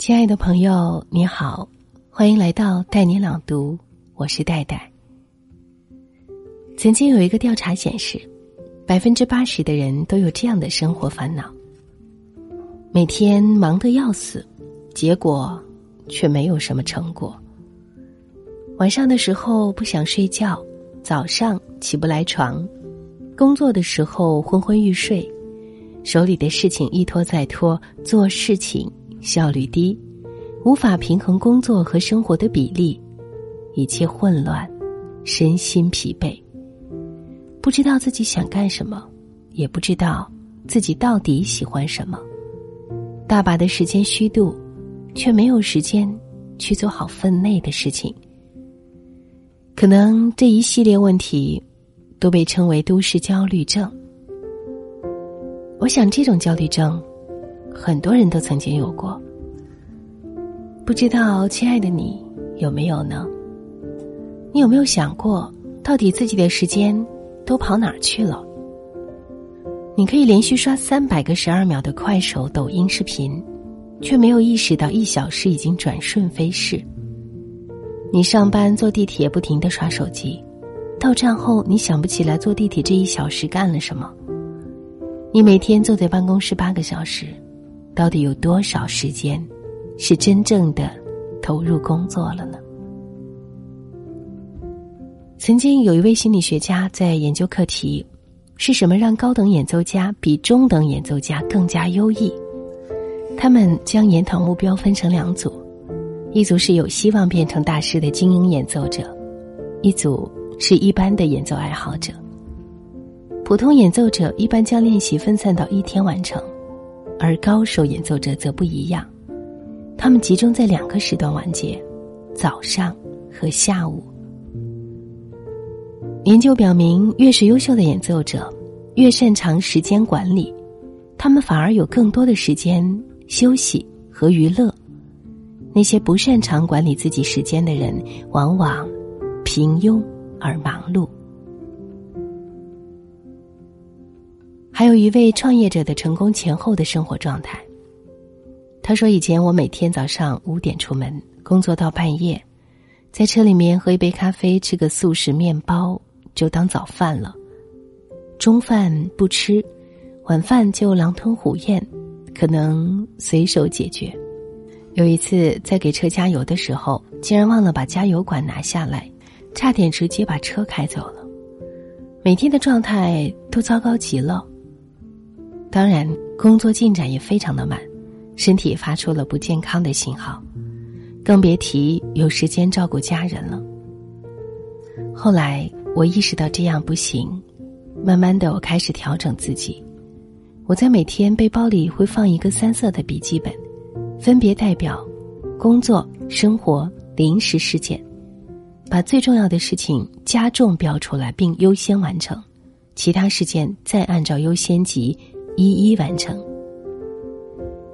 亲爱的朋友，你好，欢迎来到带你朗读，我是戴戴。曾经有一个调查显示，百分之八十的人都有这样的生活烦恼：每天忙得要死，结果却没有什么成果；晚上的时候不想睡觉，早上起不来床；工作的时候昏昏欲睡。手里的事情一拖再拖，做事情效率低，无法平衡工作和生活的比例，一切混乱，身心疲惫，不知道自己想干什么，也不知道自己到底喜欢什么，大把的时间虚度，却没有时间去做好分内的事情。可能这一系列问题，都被称为都市焦虑症。我想，这种焦虑症，很多人都曾经有过。不知道，亲爱的你有没有呢？你有没有想过，到底自己的时间都跑哪儿去了？你可以连续刷三百个十二秒的快手、抖音视频，却没有意识到一小时已经转瞬飞逝。你上班坐地铁不停的刷手机，到站后你想不起来坐地铁这一小时干了什么。你每天坐在办公室八个小时，到底有多少时间是真正的投入工作了呢？曾经有一位心理学家在研究课题：是什么让高等演奏家比中等演奏家更加优异？他们将研讨目标分成两组，一组是有希望变成大师的精英演奏者，一组是一般的演奏爱好者。普通演奏者一般将练习分散到一天完成，而高手演奏者则不一样，他们集中在两个时段完结：早上和下午。研究表明，越是优秀的演奏者，越擅长时间管理，他们反而有更多的时间休息和娱乐。那些不擅长管理自己时间的人，往往平庸而忙碌。还有一位创业者的成功前后的生活状态。他说：“以前我每天早上五点出门，工作到半夜，在车里面喝一杯咖啡，吃个速食面包就当早饭了。中饭不吃，晚饭就狼吞虎咽，可能随手解决。有一次在给车加油的时候，竟然忘了把加油管拿下来，差点直接把车开走了。每天的状态都糟糕极了。”当然，工作进展也非常的慢，身体发出了不健康的信号，更别提有时间照顾家人了。后来我意识到这样不行，慢慢的我开始调整自己。我在每天背包里会放一个三色的笔记本，分别代表工作、生活、临时事件，把最重要的事情加重标出来并优先完成，其他事件再按照优先级。一一完成。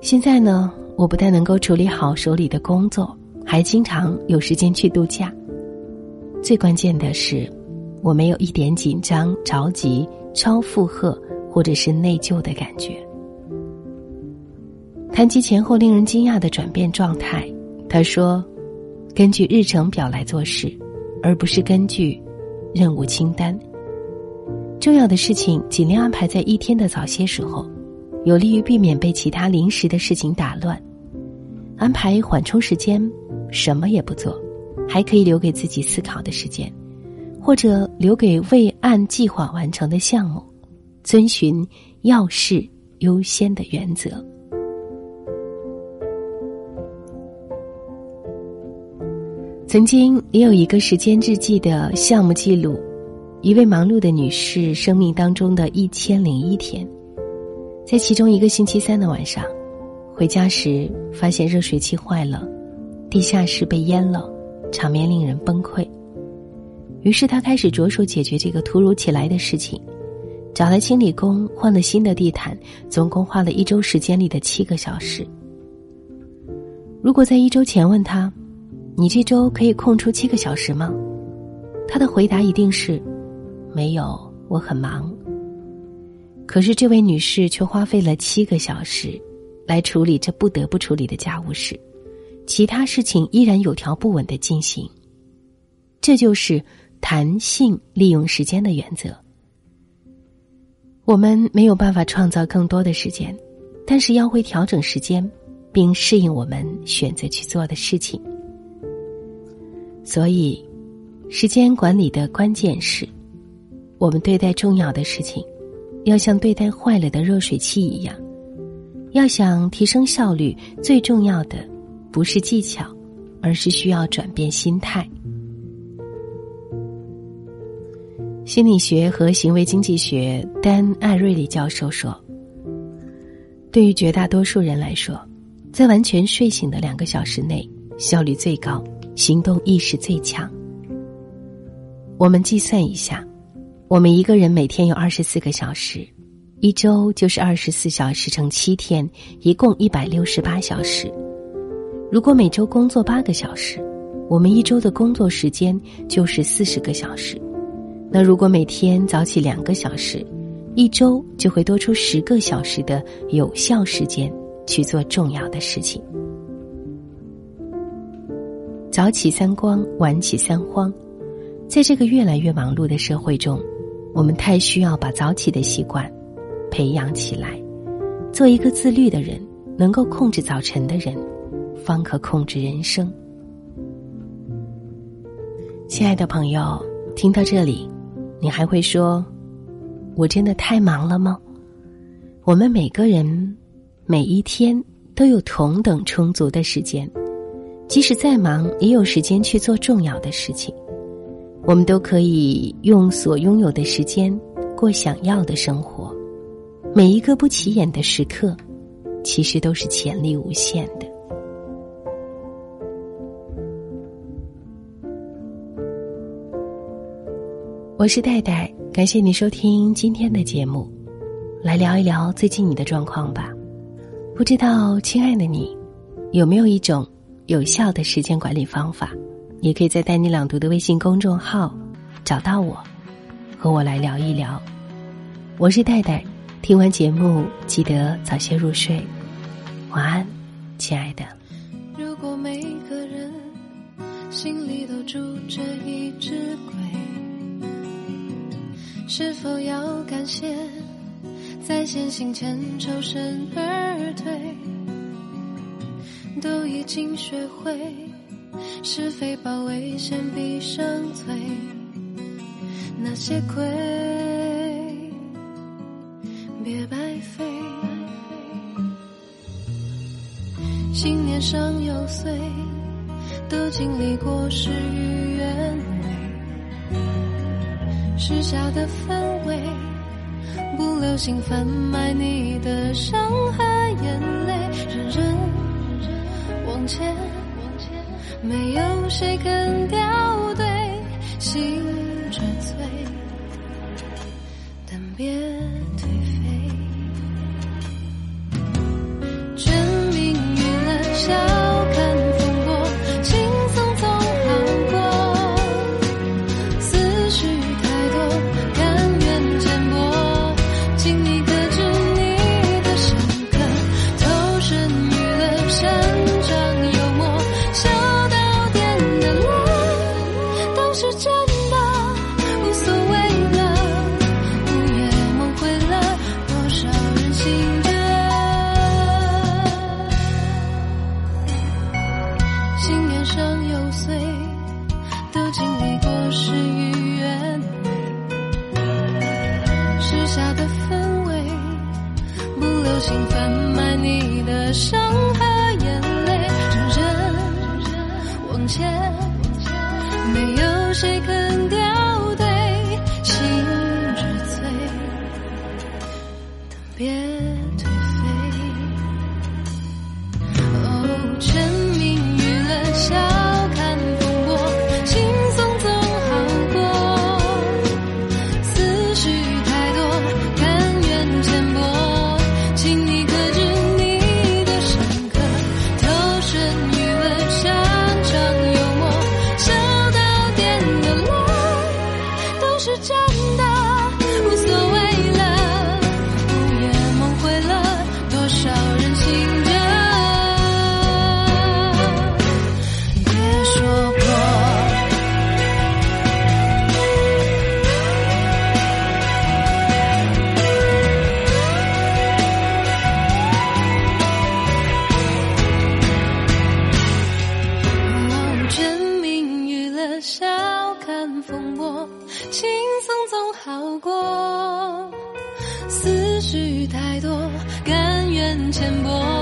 现在呢，我不但能够处理好手里的工作，还经常有时间去度假。最关键的是，我没有一点紧张、着急、超负荷或者是内疚的感觉。谈及前后令人惊讶的转变状态，他说：“根据日程表来做事，而不是根据任务清单。”重要的事情尽量安排在一天的早些时候，有利于避免被其他临时的事情打乱。安排缓冲时间，什么也不做，还可以留给自己思考的时间，或者留给未按计划完成的项目。遵循要事优先的原则。曾经也有一个时间日记的项目记录。一位忙碌的女士生命当中的一千零一天，在其中一个星期三的晚上，回家时发现热水器坏了，地下室被淹了，场面令人崩溃。于是她开始着手解决这个突如其来的事情，找来清理工换了新的地毯，总共花了一周时间里的七个小时。如果在一周前问他：“你这周可以空出七个小时吗？”他的回答一定是。没有，我很忙。可是这位女士却花费了七个小时，来处理这不得不处理的家务事，其他事情依然有条不紊的进行。这就是弹性利用时间的原则。我们没有办法创造更多的时间，但是要会调整时间，并适应我们选择去做的事情。所以，时间管理的关键是，我们对待重要的事情，要像对待坏了的热水器一样。要想提升效率，最重要的不是技巧，而是需要转变心态。心理学和行为经济学丹艾瑞里教授说：“对于绝大多数人来说，在完全睡醒的两个小时内，效率最高。”行动意识最强。我们计算一下，我们一个人每天有二十四个小时，一周就是二十四小时乘七天，一共一百六十八小时。如果每周工作八个小时，我们一周的工作时间就是四十个小时。那如果每天早起两个小时，一周就会多出十个小时的有效时间去做重要的事情。早起三光，晚起三慌。在这个越来越忙碌的社会中，我们太需要把早起的习惯培养起来，做一个自律的人，能够控制早晨的人，方可控制人生。亲爱的朋友，听到这里，你还会说：“我真的太忙了吗？”我们每个人每一天都有同等充足的时间。即使再忙，也有时间去做重要的事情。我们都可以用所拥有的时间过想要的生活。每一个不起眼的时刻，其实都是潜力无限的。我是戴戴，感谢你收听今天的节目，来聊一聊最近你的状况吧。不知道，亲爱的你，有没有一种？有效的时间管理方法，也可以在“带你朗读”的微信公众号找到我，和我来聊一聊。我是戴戴，听完节目记得早些入睡，晚安，亲爱的。如果每个人心里都住着一只鬼，是否要感谢在先行前抽身而退？都已经学会是非包围，先闭上嘴。那些亏别白费。信念上有碎，都经历过事与愿违。时下的氛围，不留心贩卖你的伤和眼泪，人人。往前，没有谁肯掉队，心着醉，但别。经历过事与愿违，时下的氛围，不留心贩卖你的伤和眼泪，认往前，没有谁肯掉队，心之最，等别。是你。浅薄。